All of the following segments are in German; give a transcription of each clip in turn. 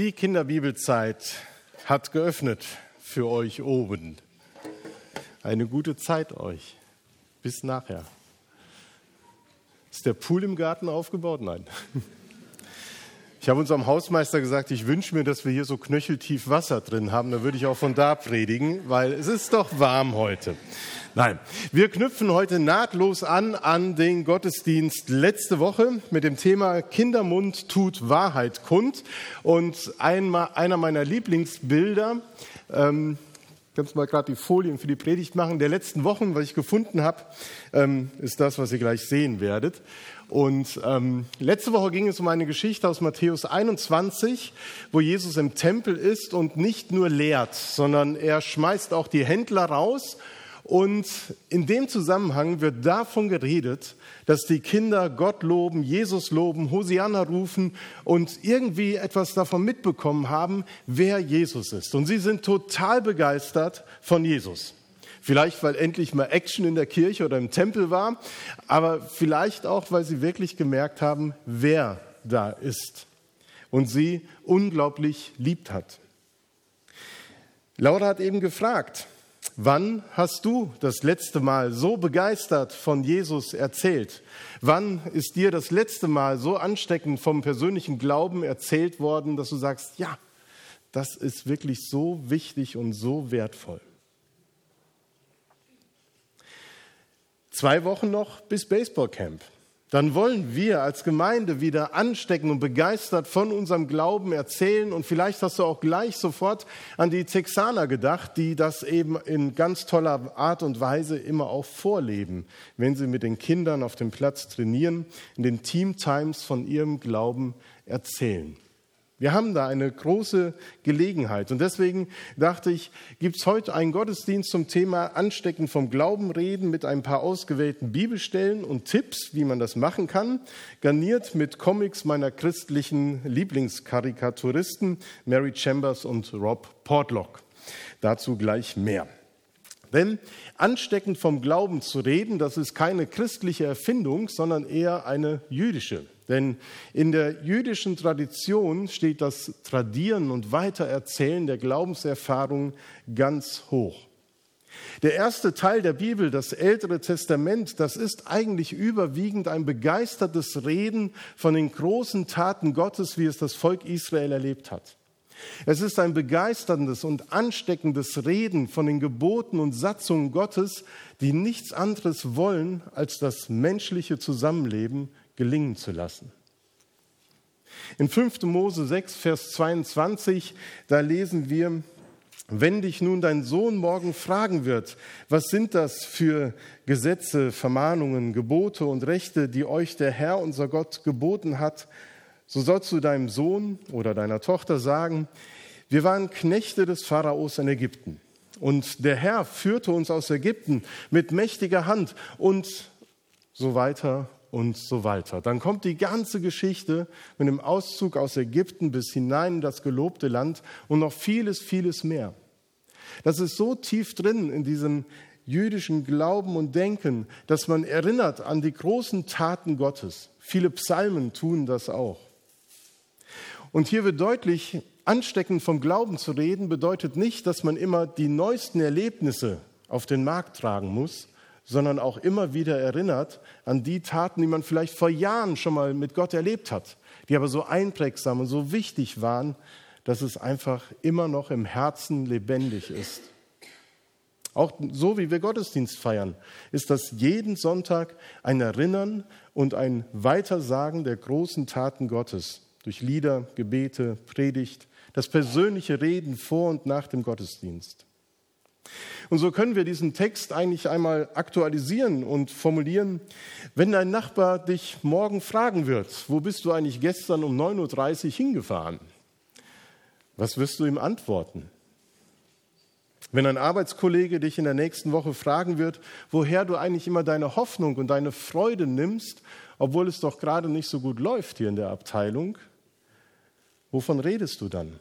Die Kinderbibelzeit hat geöffnet für euch oben. Eine gute Zeit euch. Bis nachher. Ist der Pool im Garten aufgebaut? Nein. Ich habe unserem Hausmeister gesagt, ich wünsche mir, dass wir hier so knöcheltief Wasser drin haben. Da würde ich auch von da predigen, weil es ist doch warm heute. Nein, wir knüpfen heute nahtlos an an den Gottesdienst letzte Woche mit dem Thema Kindermund tut Wahrheit kund. Und einmal, einer meiner Lieblingsbilder, ähm, kannst mal gerade die Folien für die Predigt machen, der letzten Wochen, was ich gefunden habe, ähm, ist das, was ihr gleich sehen werdet. Und ähm, letzte Woche ging es um eine Geschichte aus Matthäus 21, wo Jesus im Tempel ist und nicht nur lehrt, sondern er schmeißt auch die Händler raus. Und in dem Zusammenhang wird davon geredet, dass die Kinder Gott loben, Jesus loben, Hosianna rufen und irgendwie etwas davon mitbekommen haben, wer Jesus ist. Und sie sind total begeistert von Jesus. Vielleicht, weil endlich mal Action in der Kirche oder im Tempel war, aber vielleicht auch, weil sie wirklich gemerkt haben, wer da ist und sie unglaublich liebt hat. Laura hat eben gefragt, wann hast du das letzte Mal so begeistert von Jesus erzählt? Wann ist dir das letzte Mal so ansteckend vom persönlichen Glauben erzählt worden, dass du sagst, ja, das ist wirklich so wichtig und so wertvoll? Zwei Wochen noch bis Baseballcamp. Dann wollen wir als Gemeinde wieder anstecken und begeistert von unserem Glauben erzählen. Und vielleicht hast du auch gleich sofort an die Texaner gedacht, die das eben in ganz toller Art und Weise immer auch vorleben, wenn sie mit den Kindern auf dem Platz trainieren, in den Team Times von ihrem Glauben erzählen. Wir haben da eine große Gelegenheit. Und deswegen dachte ich, gibt es heute einen Gottesdienst zum Thema Anstecken vom Glauben reden mit ein paar ausgewählten Bibelstellen und Tipps, wie man das machen kann, garniert mit Comics meiner christlichen Lieblingskarikaturisten Mary Chambers und Rob Portlock. Dazu gleich mehr. Denn ansteckend vom Glauben zu reden, das ist keine christliche Erfindung, sondern eher eine jüdische. Denn in der jüdischen Tradition steht das Tradieren und Weitererzählen der Glaubenserfahrung ganz hoch. Der erste Teil der Bibel, das Ältere Testament, das ist eigentlich überwiegend ein begeistertes Reden von den großen Taten Gottes, wie es das Volk Israel erlebt hat. Es ist ein begeisterndes und ansteckendes Reden von den Geboten und Satzungen Gottes, die nichts anderes wollen, als das menschliche Zusammenleben gelingen zu lassen. In 5. Mose 6, Vers 22, da lesen wir, wenn dich nun dein Sohn morgen fragen wird, was sind das für Gesetze, Vermahnungen, Gebote und Rechte, die euch der Herr, unser Gott, geboten hat, so sollst du deinem Sohn oder deiner Tochter sagen, wir waren Knechte des Pharaos in Ägypten. Und der Herr führte uns aus Ägypten mit mächtiger Hand und so weiter und so weiter. Dann kommt die ganze Geschichte mit dem Auszug aus Ägypten bis hinein in das gelobte Land und noch vieles, vieles mehr. Das ist so tief drin in diesem jüdischen Glauben und Denken, dass man erinnert an die großen Taten Gottes. Viele Psalmen tun das auch. Und hier wird deutlich, ansteckend vom Glauben zu reden, bedeutet nicht, dass man immer die neuesten Erlebnisse auf den Markt tragen muss, sondern auch immer wieder erinnert an die Taten, die man vielleicht vor Jahren schon mal mit Gott erlebt hat, die aber so einprägsam und so wichtig waren, dass es einfach immer noch im Herzen lebendig ist. Auch so wie wir Gottesdienst feiern, ist das jeden Sonntag ein Erinnern und ein Weitersagen der großen Taten Gottes durch Lieder, Gebete, Predigt, das persönliche Reden vor und nach dem Gottesdienst. Und so können wir diesen Text eigentlich einmal aktualisieren und formulieren. Wenn dein Nachbar dich morgen fragen wird, wo bist du eigentlich gestern um 9.30 Uhr hingefahren? Was wirst du ihm antworten? Wenn ein Arbeitskollege dich in der nächsten Woche fragen wird, woher du eigentlich immer deine Hoffnung und deine Freude nimmst, obwohl es doch gerade nicht so gut läuft hier in der Abteilung, wovon redest du dann?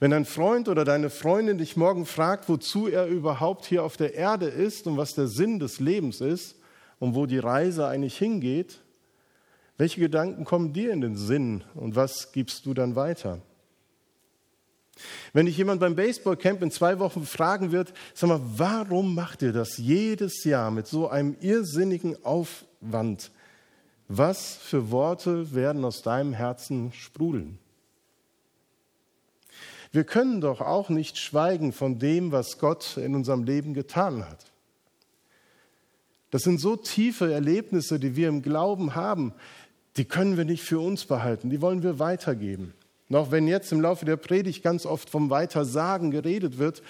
Wenn ein Freund oder deine Freundin dich morgen fragt, wozu er überhaupt hier auf der Erde ist und was der Sinn des Lebens ist und wo die Reise eigentlich hingeht, Welche Gedanken kommen dir in den Sinn und was gibst du dann weiter? Wenn dich jemand beim Baseballcamp in zwei Wochen fragen wird, sag mal, warum macht ihr das jedes Jahr mit so einem irrsinnigen Aufwand? Was für Worte werden aus deinem Herzen sprudeln? Wir können doch auch nicht schweigen von dem, was Gott in unserem Leben getan hat. Das sind so tiefe Erlebnisse, die wir im Glauben haben, die können wir nicht für uns behalten, die wollen wir weitergeben. Noch wenn jetzt im Laufe der Predigt ganz oft vom Weitersagen geredet wird,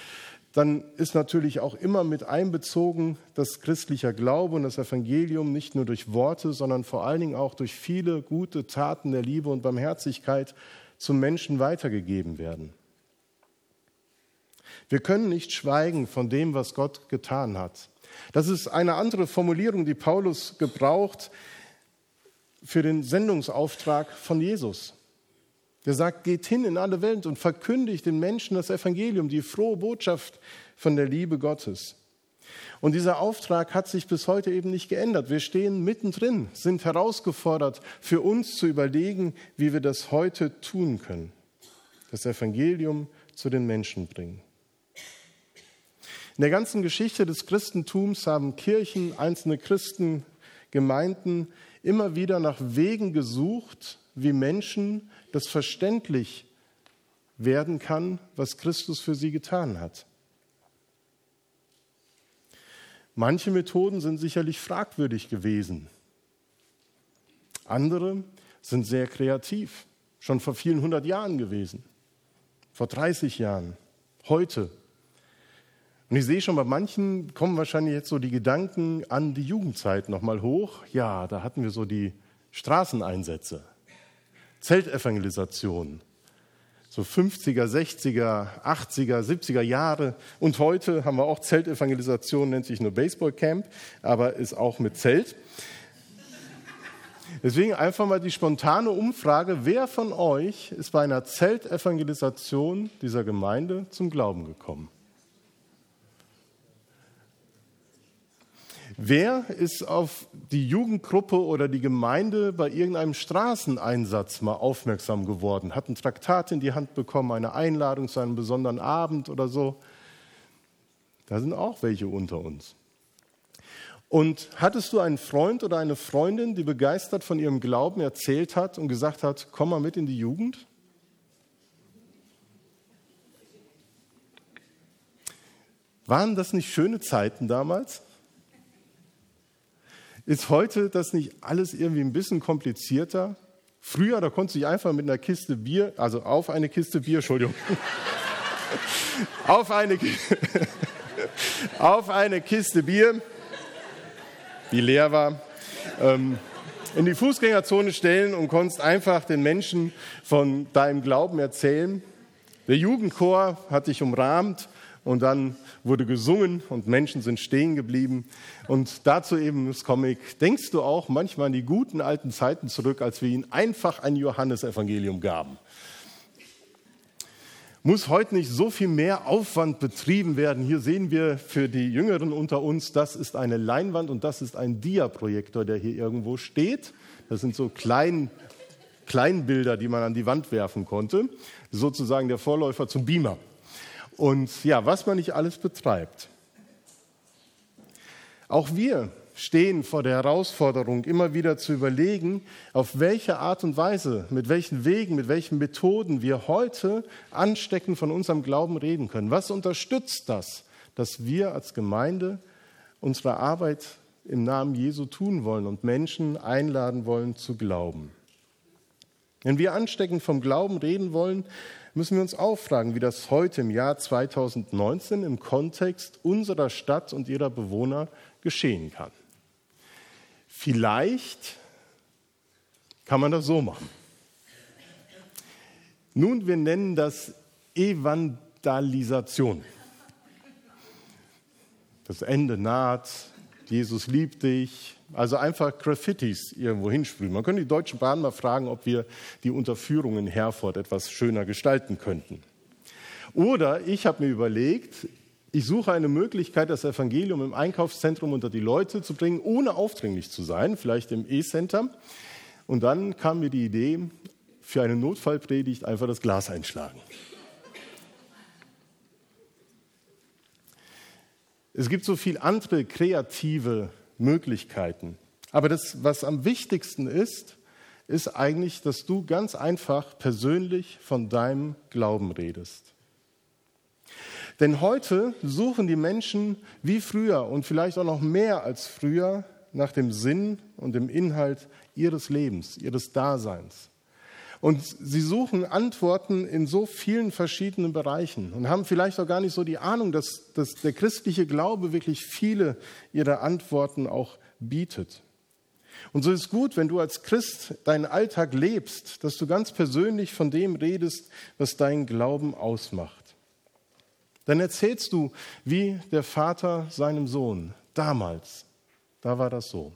dann ist natürlich auch immer mit einbezogen, dass christlicher Glaube und das Evangelium nicht nur durch Worte, sondern vor allen Dingen auch durch viele gute Taten der Liebe und Barmherzigkeit zum Menschen weitergegeben werden. Wir können nicht schweigen von dem, was Gott getan hat. Das ist eine andere Formulierung, die Paulus gebraucht für den Sendungsauftrag von Jesus. Der sagt, geht hin in alle Welt und verkündigt den Menschen das Evangelium, die frohe Botschaft von der Liebe Gottes. Und dieser Auftrag hat sich bis heute eben nicht geändert. Wir stehen mittendrin, sind herausgefordert, für uns zu überlegen, wie wir das heute tun können. Das Evangelium zu den Menschen bringen. In der ganzen Geschichte des Christentums haben Kirchen, einzelne Christen, Gemeinden immer wieder nach Wegen gesucht, wie Menschen das verständlich werden kann, was Christus für sie getan hat. Manche Methoden sind sicherlich fragwürdig gewesen. Andere sind sehr kreativ, schon vor vielen hundert Jahren gewesen, vor 30 Jahren, heute. Und ich sehe schon, bei manchen kommen wahrscheinlich jetzt so die Gedanken an die Jugendzeit nochmal hoch. Ja, da hatten wir so die Straßeneinsätze. Zeltevangelisation. So 50er, 60er, 80er, 70er Jahre. Und heute haben wir auch Zeltevangelisation, nennt sich nur Baseballcamp, aber ist auch mit Zelt. Deswegen einfach mal die spontane Umfrage, wer von euch ist bei einer Zeltevangelisation dieser Gemeinde zum Glauben gekommen? Wer ist auf die Jugendgruppe oder die Gemeinde bei irgendeinem Straßeneinsatz mal aufmerksam geworden, hat ein Traktat in die Hand bekommen, eine Einladung zu einem besonderen Abend oder so? Da sind auch welche unter uns. Und hattest du einen Freund oder eine Freundin, die begeistert von ihrem Glauben erzählt hat und gesagt hat, komm mal mit in die Jugend? Waren das nicht schöne Zeiten damals? Ist heute das nicht alles irgendwie ein bisschen komplizierter? Früher, da konntest du dich einfach mit einer Kiste Bier, also auf eine Kiste Bier, Entschuldigung, auf, eine, auf eine Kiste Bier, die leer war, ähm, in die Fußgängerzone stellen und konntest einfach den Menschen von deinem Glauben erzählen. Der Jugendchor hat dich umrahmt und dann wurde gesungen und Menschen sind stehen geblieben. Und dazu eben das Comic. Denkst du auch manchmal an die guten alten Zeiten zurück, als wir ihnen einfach ein Johannesevangelium gaben? Muss heute nicht so viel mehr Aufwand betrieben werden? Hier sehen wir für die Jüngeren unter uns, das ist eine Leinwand und das ist ein Diaprojektor, der hier irgendwo steht. Das sind so klein, Kleinbilder, die man an die Wand werfen konnte. Sozusagen der Vorläufer zum Beamer. Und ja, was man nicht alles betreibt. Auch wir stehen vor der Herausforderung, immer wieder zu überlegen, auf welche Art und Weise, mit welchen Wegen, mit welchen Methoden wir heute ansteckend von unserem Glauben reden können. Was unterstützt das, dass wir als Gemeinde unsere Arbeit im Namen Jesu tun wollen und Menschen einladen wollen zu glauben? Wenn wir ansteckend vom Glauben reden wollen, müssen wir uns auch fragen, wie das heute im Jahr 2019 im Kontext unserer Stadt und ihrer Bewohner geschehen kann. Vielleicht kann man das so machen. Nun, wir nennen das Evangelisation. Das Ende naht, Jesus liebt dich, also einfach Graffitis irgendwo hinsprühen. Man könnte die Deutsche Bahn mal fragen, ob wir die Unterführung in Herford etwas schöner gestalten könnten. Oder ich habe mir überlegt, ich suche eine Möglichkeit, das Evangelium im Einkaufszentrum unter die Leute zu bringen, ohne aufdringlich zu sein, vielleicht im E-Center. Und dann kam mir die Idee, für eine Notfallpredigt einfach das Glas einschlagen. Es gibt so viele andere kreative Möglichkeiten. Aber das, was am wichtigsten ist, ist eigentlich, dass du ganz einfach persönlich von deinem Glauben redest. Denn heute suchen die Menschen wie früher und vielleicht auch noch mehr als früher nach dem Sinn und dem Inhalt ihres Lebens, ihres Daseins. Und sie suchen Antworten in so vielen verschiedenen Bereichen und haben vielleicht auch gar nicht so die Ahnung, dass, dass der christliche Glaube wirklich viele ihrer Antworten auch bietet. Und so ist gut, wenn du als Christ deinen Alltag lebst, dass du ganz persönlich von dem redest, was deinen Glauben ausmacht. Dann erzählst du, wie der Vater seinem Sohn damals, da war das so.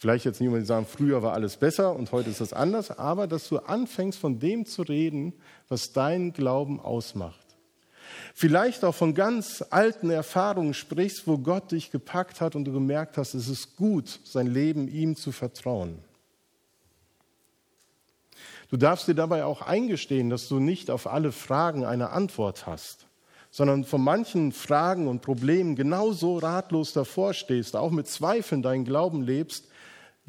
Vielleicht jetzt niemand sagen, früher war alles besser und heute ist es anders, aber dass du anfängst von dem zu reden, was deinen Glauben ausmacht. Vielleicht auch von ganz alten Erfahrungen sprichst, wo Gott dich gepackt hat und du gemerkt hast, es ist gut, sein Leben ihm zu vertrauen. Du darfst dir dabei auch eingestehen, dass du nicht auf alle Fragen eine Antwort hast, sondern von manchen Fragen und Problemen genauso ratlos davor stehst, auch mit Zweifeln deinen Glauben lebst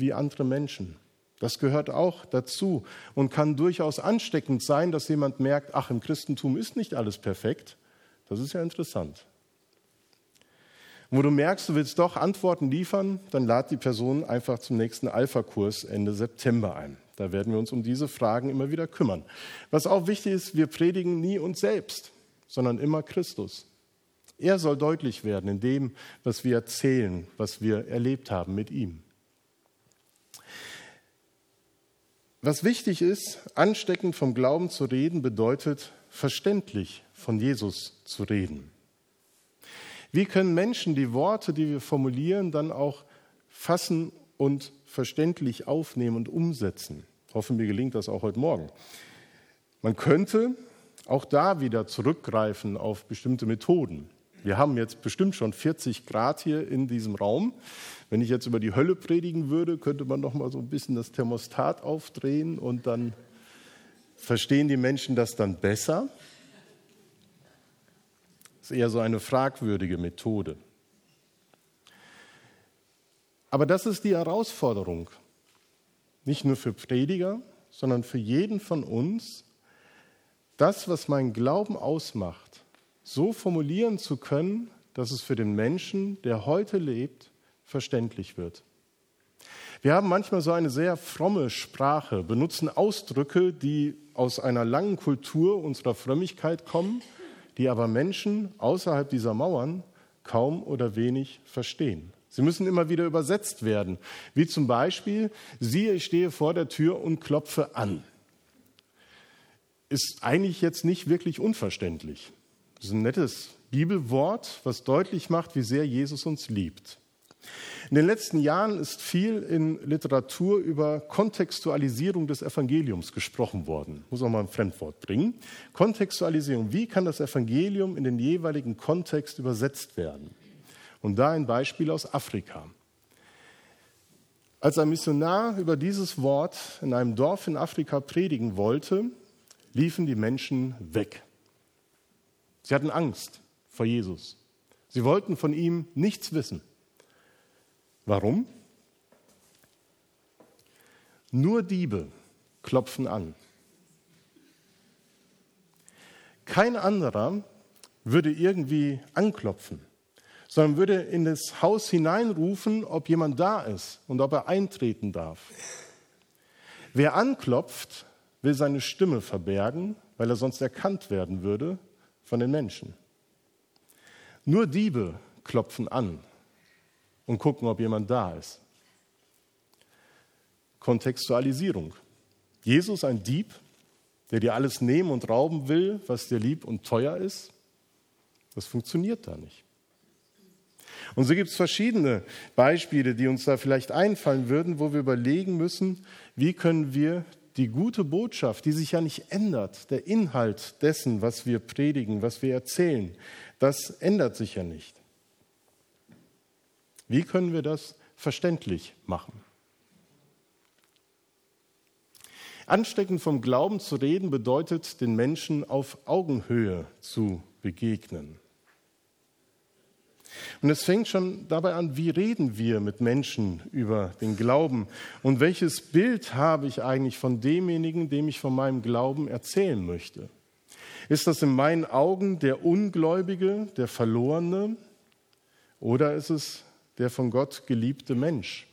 wie andere Menschen. Das gehört auch dazu und kann durchaus ansteckend sein, dass jemand merkt, ach, im Christentum ist nicht alles perfekt. Das ist ja interessant. Wo du merkst, du willst doch Antworten liefern, dann lad die Person einfach zum nächsten Alpha-Kurs Ende September ein. Da werden wir uns um diese Fragen immer wieder kümmern. Was auch wichtig ist, wir predigen nie uns selbst, sondern immer Christus. Er soll deutlich werden in dem, was wir erzählen, was wir erlebt haben mit ihm. Was wichtig ist, ansteckend vom Glauben zu reden, bedeutet verständlich von Jesus zu reden. Wie können Menschen die Worte, die wir formulieren, dann auch fassen und verständlich aufnehmen und umsetzen? Hoffen mir gelingt das auch heute Morgen. Man könnte auch da wieder zurückgreifen auf bestimmte Methoden. Wir haben jetzt bestimmt schon 40 Grad hier in diesem Raum. Wenn ich jetzt über die Hölle predigen würde, könnte man noch mal so ein bisschen das Thermostat aufdrehen und dann verstehen die Menschen das dann besser. Das ist eher so eine fragwürdige Methode. Aber das ist die Herausforderung, nicht nur für Prediger, sondern für jeden von uns, das, was meinen Glauben ausmacht, so formulieren zu können, dass es für den Menschen, der heute lebt, verständlich wird. Wir haben manchmal so eine sehr fromme Sprache, benutzen Ausdrücke, die aus einer langen Kultur unserer Frömmigkeit kommen, die aber Menschen außerhalb dieser Mauern kaum oder wenig verstehen. Sie müssen immer wieder übersetzt werden, wie zum Beispiel, siehe, ich stehe vor der Tür und klopfe an. Ist eigentlich jetzt nicht wirklich unverständlich. Das ist ein nettes Bibelwort, was deutlich macht, wie sehr Jesus uns liebt. In den letzten Jahren ist viel in Literatur über Kontextualisierung des Evangeliums gesprochen worden. Muss auch mal ein Fremdwort bringen. Kontextualisierung. Wie kann das Evangelium in den jeweiligen Kontext übersetzt werden? Und da ein Beispiel aus Afrika. Als ein Missionar über dieses Wort in einem Dorf in Afrika predigen wollte, liefen die Menschen weg. Sie hatten Angst vor Jesus. Sie wollten von ihm nichts wissen. Warum? Nur Diebe klopfen an. Kein anderer würde irgendwie anklopfen, sondern würde in das Haus hineinrufen, ob jemand da ist und ob er eintreten darf. Wer anklopft, will seine Stimme verbergen, weil er sonst erkannt werden würde von den Menschen. Nur Diebe klopfen an und gucken, ob jemand da ist. Kontextualisierung. Jesus ein Dieb, der dir alles nehmen und rauben will, was dir lieb und teuer ist? Das funktioniert da nicht. Und so gibt es verschiedene Beispiele, die uns da vielleicht einfallen würden, wo wir überlegen müssen, wie können wir die gute Botschaft, die sich ja nicht ändert, der Inhalt dessen, was wir predigen, was wir erzählen, das ändert sich ja nicht. Wie können wir das verständlich machen? Ansteckend vom Glauben zu reden bedeutet, den Menschen auf Augenhöhe zu begegnen. Und es fängt schon dabei an, wie reden wir mit Menschen über den Glauben und welches Bild habe ich eigentlich von demjenigen, dem ich von meinem Glauben erzählen möchte. Ist das in meinen Augen der Ungläubige, der Verlorene oder ist es der von Gott geliebte Mensch,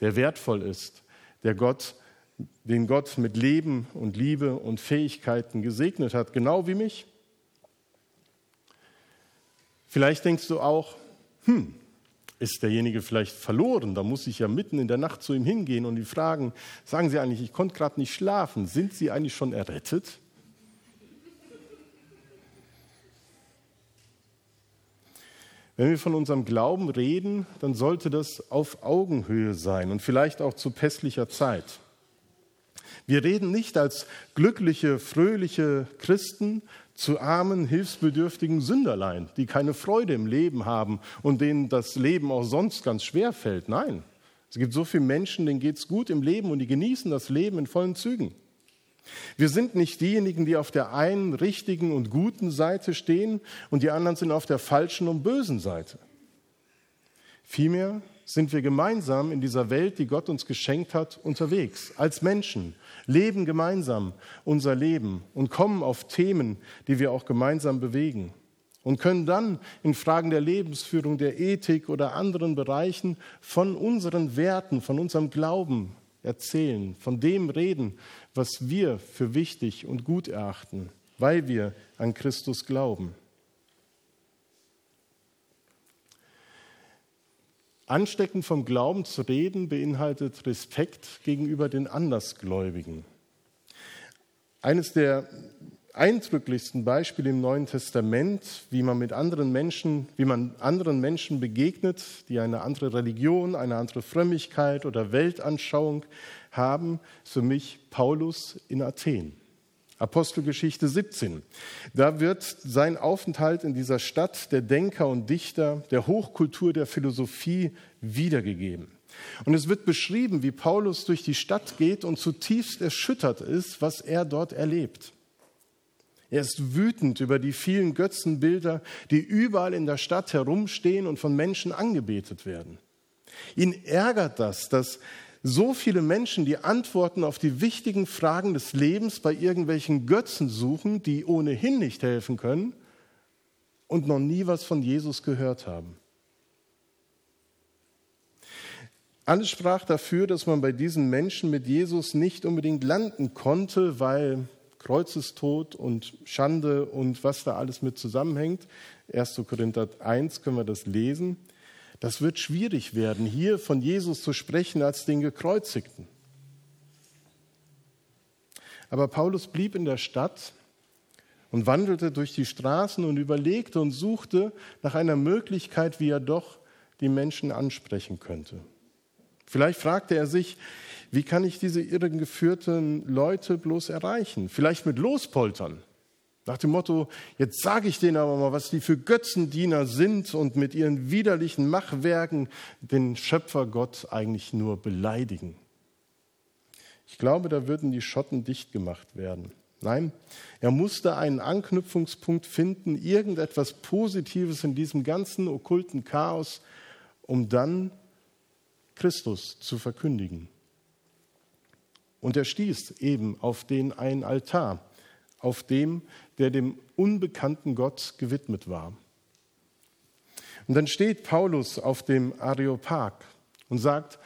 der wertvoll ist, der Gott, den Gott mit Leben und Liebe und Fähigkeiten gesegnet hat, genau wie mich? Vielleicht denkst du auch, hm, ist derjenige vielleicht verloren? Da muss ich ja mitten in der Nacht zu ihm hingehen und ihn fragen, sagen Sie eigentlich, ich konnte gerade nicht schlafen, sind Sie eigentlich schon errettet? Wenn wir von unserem Glauben reden, dann sollte das auf Augenhöhe sein und vielleicht auch zu pässlicher Zeit. Wir reden nicht als glückliche, fröhliche Christen, zu armen, hilfsbedürftigen Sünderlein, die keine Freude im Leben haben und denen das Leben auch sonst ganz schwer fällt. Nein, es gibt so viele Menschen, denen geht es gut im Leben und die genießen das Leben in vollen Zügen. Wir sind nicht diejenigen, die auf der einen richtigen und guten Seite stehen und die anderen sind auf der falschen und bösen Seite. Vielmehr sind wir gemeinsam in dieser Welt, die Gott uns geschenkt hat, unterwegs, als Menschen, leben gemeinsam unser Leben und kommen auf Themen, die wir auch gemeinsam bewegen und können dann in Fragen der Lebensführung, der Ethik oder anderen Bereichen von unseren Werten, von unserem Glauben erzählen, von dem reden, was wir für wichtig und gut erachten, weil wir an Christus glauben. Ansteckend vom Glauben zu reden beinhaltet Respekt gegenüber den Andersgläubigen. Eines der eindrücklichsten Beispiele im Neuen Testament, wie man mit anderen Menschen, wie man anderen Menschen begegnet, die eine andere Religion, eine andere Frömmigkeit oder Weltanschauung haben, ist für mich Paulus in Athen. Apostelgeschichte 17. Da wird sein Aufenthalt in dieser Stadt der Denker und Dichter, der Hochkultur der Philosophie wiedergegeben. Und es wird beschrieben, wie Paulus durch die Stadt geht und zutiefst erschüttert ist, was er dort erlebt. Er ist wütend über die vielen Götzenbilder, die überall in der Stadt herumstehen und von Menschen angebetet werden. Ihn ärgert das, dass so viele Menschen die Antworten auf die wichtigen Fragen des Lebens bei irgendwelchen Götzen suchen, die ohnehin nicht helfen können und noch nie was von Jesus gehört haben. Alles sprach dafür, dass man bei diesen Menschen mit Jesus nicht unbedingt landen konnte, weil Kreuzestod und Schande und was da alles mit zusammenhängt. 1. Korinther 1 können wir das lesen. Das wird schwierig werden, hier von Jesus zu sprechen als den Gekreuzigten. Aber Paulus blieb in der Stadt und wandelte durch die Straßen und überlegte und suchte nach einer Möglichkeit, wie er doch die Menschen ansprechen könnte. Vielleicht fragte er sich, wie kann ich diese irregeführten Leute bloß erreichen? Vielleicht mit Lospoltern. Nach dem Motto, jetzt sage ich denen aber mal, was die für Götzendiener sind und mit ihren widerlichen Machwerken den Schöpfer Gott eigentlich nur beleidigen. Ich glaube, da würden die Schotten dicht gemacht werden. Nein, er musste einen Anknüpfungspunkt finden, irgendetwas Positives in diesem ganzen okkulten Chaos, um dann Christus zu verkündigen. Und er stieß eben auf den einen Altar, auf dem, der dem unbekannten Gott gewidmet war. Und dann steht Paulus auf dem Areopag und sagt,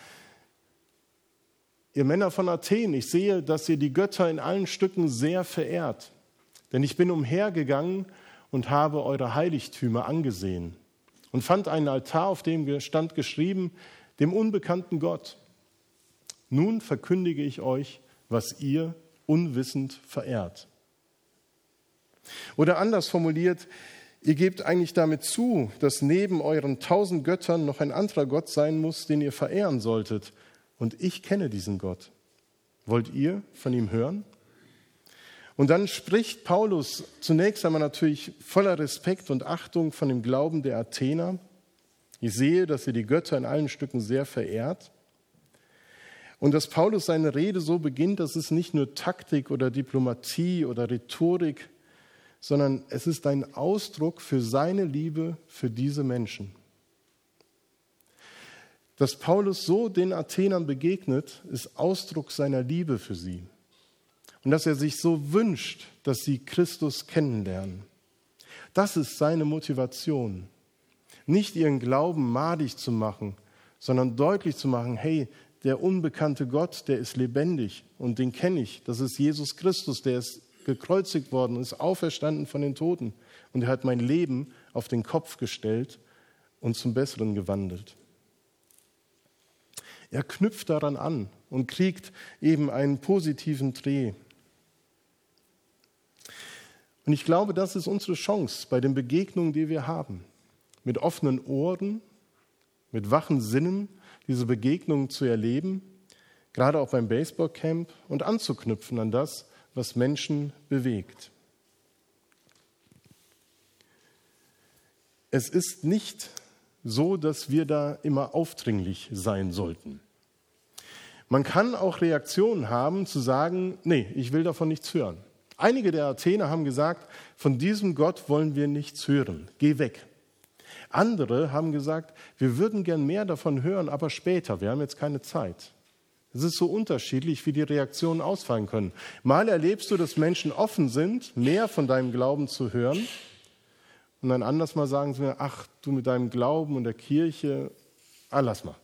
ihr Männer von Athen, ich sehe, dass ihr die Götter in allen Stücken sehr verehrt, denn ich bin umhergegangen und habe eure Heiligtümer angesehen und fand einen Altar, auf dem stand geschrieben, dem unbekannten Gott. Nun verkündige ich euch, was ihr unwissend verehrt. Oder anders formuliert, ihr gebt eigentlich damit zu, dass neben euren tausend Göttern noch ein anderer Gott sein muss, den ihr verehren solltet. Und ich kenne diesen Gott. Wollt ihr von ihm hören? Und dann spricht Paulus zunächst einmal natürlich voller Respekt und Achtung von dem Glauben der Athener. Ich sehe, dass ihr die Götter in allen Stücken sehr verehrt. Und dass Paulus seine Rede so beginnt, das ist nicht nur Taktik oder Diplomatie oder Rhetorik, sondern es ist ein Ausdruck für seine Liebe für diese Menschen. Dass Paulus so den Athenern begegnet, ist Ausdruck seiner Liebe für sie. Und dass er sich so wünscht, dass sie Christus kennenlernen. Das ist seine Motivation. Nicht ihren Glauben madig zu machen, sondern deutlich zu machen, hey, der unbekannte Gott, der ist lebendig und den kenne ich. Das ist Jesus Christus, der ist gekreuzigt worden, ist auferstanden von den Toten und er hat mein Leben auf den Kopf gestellt und zum Besseren gewandelt. Er knüpft daran an und kriegt eben einen positiven Dreh. Und ich glaube, das ist unsere Chance bei den Begegnungen, die wir haben. Mit offenen Ohren, mit wachen Sinnen diese Begegnungen zu erleben, gerade auch beim Baseballcamp und anzuknüpfen an das, was Menschen bewegt. Es ist nicht so, dass wir da immer aufdringlich sein sollten. Man kann auch Reaktionen haben, zu sagen, nee, ich will davon nichts hören. Einige der Athener haben gesagt, von diesem Gott wollen wir nichts hören, geh weg. Andere haben gesagt, wir würden gern mehr davon hören, aber später, wir haben jetzt keine Zeit. Es ist so unterschiedlich, wie die Reaktionen ausfallen können. Mal erlebst du, dass Menschen offen sind, mehr von deinem Glauben zu hören. Und dann anders mal sagen sie mir, ach, du mit deinem Glauben und der Kirche, ah, lass mal.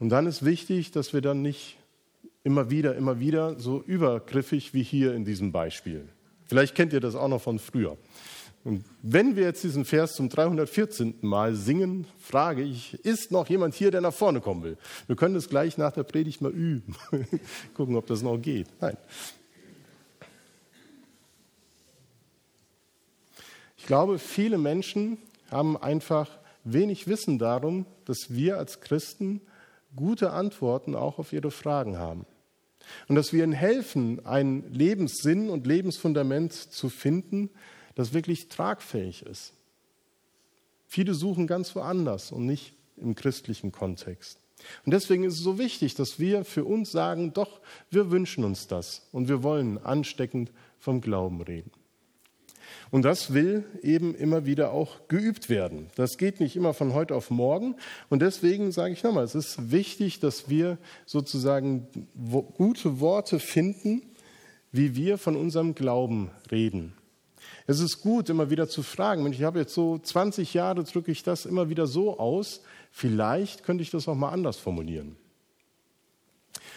Und dann ist wichtig, dass wir dann nicht immer wieder, immer wieder so übergriffig wie hier in diesem Beispiel. Vielleicht kennt ihr das auch noch von früher. Und wenn wir jetzt diesen Vers zum 314. Mal singen, frage ich, ist noch jemand hier, der nach vorne kommen will? Wir können das gleich nach der Predigt mal üben. Gucken, ob das noch geht. Nein. Ich glaube, viele Menschen haben einfach wenig Wissen darum, dass wir als Christen gute Antworten auch auf ihre Fragen haben. Und dass wir ihnen helfen, einen Lebenssinn und Lebensfundament zu finden, das wirklich tragfähig ist. Viele suchen ganz woanders und nicht im christlichen Kontext. Und deswegen ist es so wichtig, dass wir für uns sagen, doch, wir wünschen uns das und wir wollen ansteckend vom Glauben reden. Und das will eben immer wieder auch geübt werden. Das geht nicht immer von heute auf morgen. Und deswegen sage ich nochmal, es ist wichtig, dass wir sozusagen gute Worte finden, wie wir von unserem Glauben reden. Es ist gut, immer wieder zu fragen, ich habe jetzt so 20 Jahre, drücke ich das immer wieder so aus, vielleicht könnte ich das auch mal anders formulieren.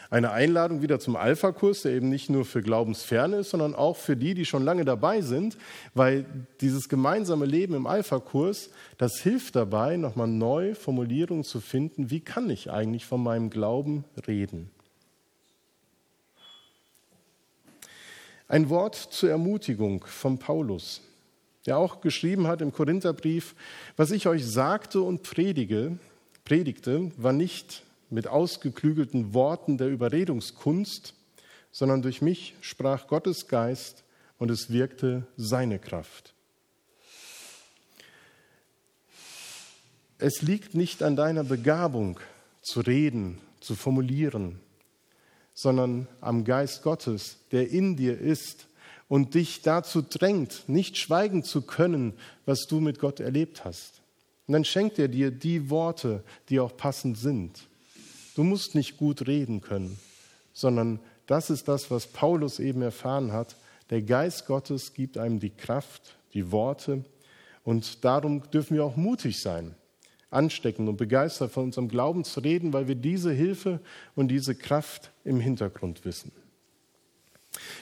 Eine Einladung wieder zum Alpha-Kurs, der eben nicht nur für Glaubensferne ist, sondern auch für die, die schon lange dabei sind, weil dieses gemeinsame Leben im Alpha-Kurs, das hilft dabei, nochmal neu Formulierungen zu finden, wie kann ich eigentlich von meinem Glauben reden. Ein Wort zur Ermutigung von Paulus, der auch geschrieben hat im Korintherbrief, was ich euch sagte und predige, predigte, war nicht mit ausgeklügelten Worten der Überredungskunst, sondern durch mich sprach Gottes Geist und es wirkte seine Kraft. Es liegt nicht an deiner Begabung zu reden, zu formulieren, sondern am Geist Gottes, der in dir ist und dich dazu drängt, nicht schweigen zu können, was du mit Gott erlebt hast. Und dann schenkt er dir die Worte, die auch passend sind. Du musst nicht gut reden können, sondern das ist das, was Paulus eben erfahren hat. Der Geist Gottes gibt einem die Kraft, die Worte und darum dürfen wir auch mutig sein anstecken und begeistert von unserem Glauben zu reden, weil wir diese Hilfe und diese Kraft im Hintergrund wissen.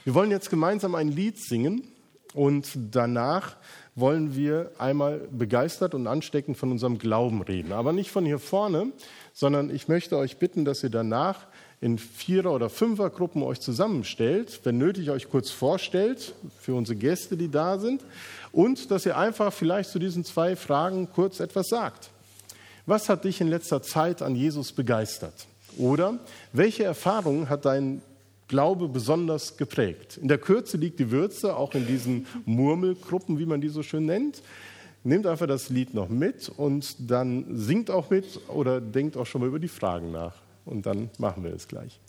Wir wollen jetzt gemeinsam ein Lied singen und danach wollen wir einmal begeistert und ansteckend von unserem Glauben reden. Aber nicht von hier vorne, sondern ich möchte euch bitten, dass ihr danach in Vierer- oder Fünfergruppen euch zusammenstellt, wenn nötig euch kurz vorstellt für unsere Gäste, die da sind, und dass ihr einfach vielleicht zu diesen zwei Fragen kurz etwas sagt. Was hat dich in letzter Zeit an Jesus begeistert? Oder welche Erfahrung hat dein Glaube besonders geprägt? In der Kürze liegt die Würze, auch in diesen Murmelgruppen, wie man die so schön nennt. Nehmt einfach das Lied noch mit und dann singt auch mit oder denkt auch schon mal über die Fragen nach. und dann machen wir es gleich.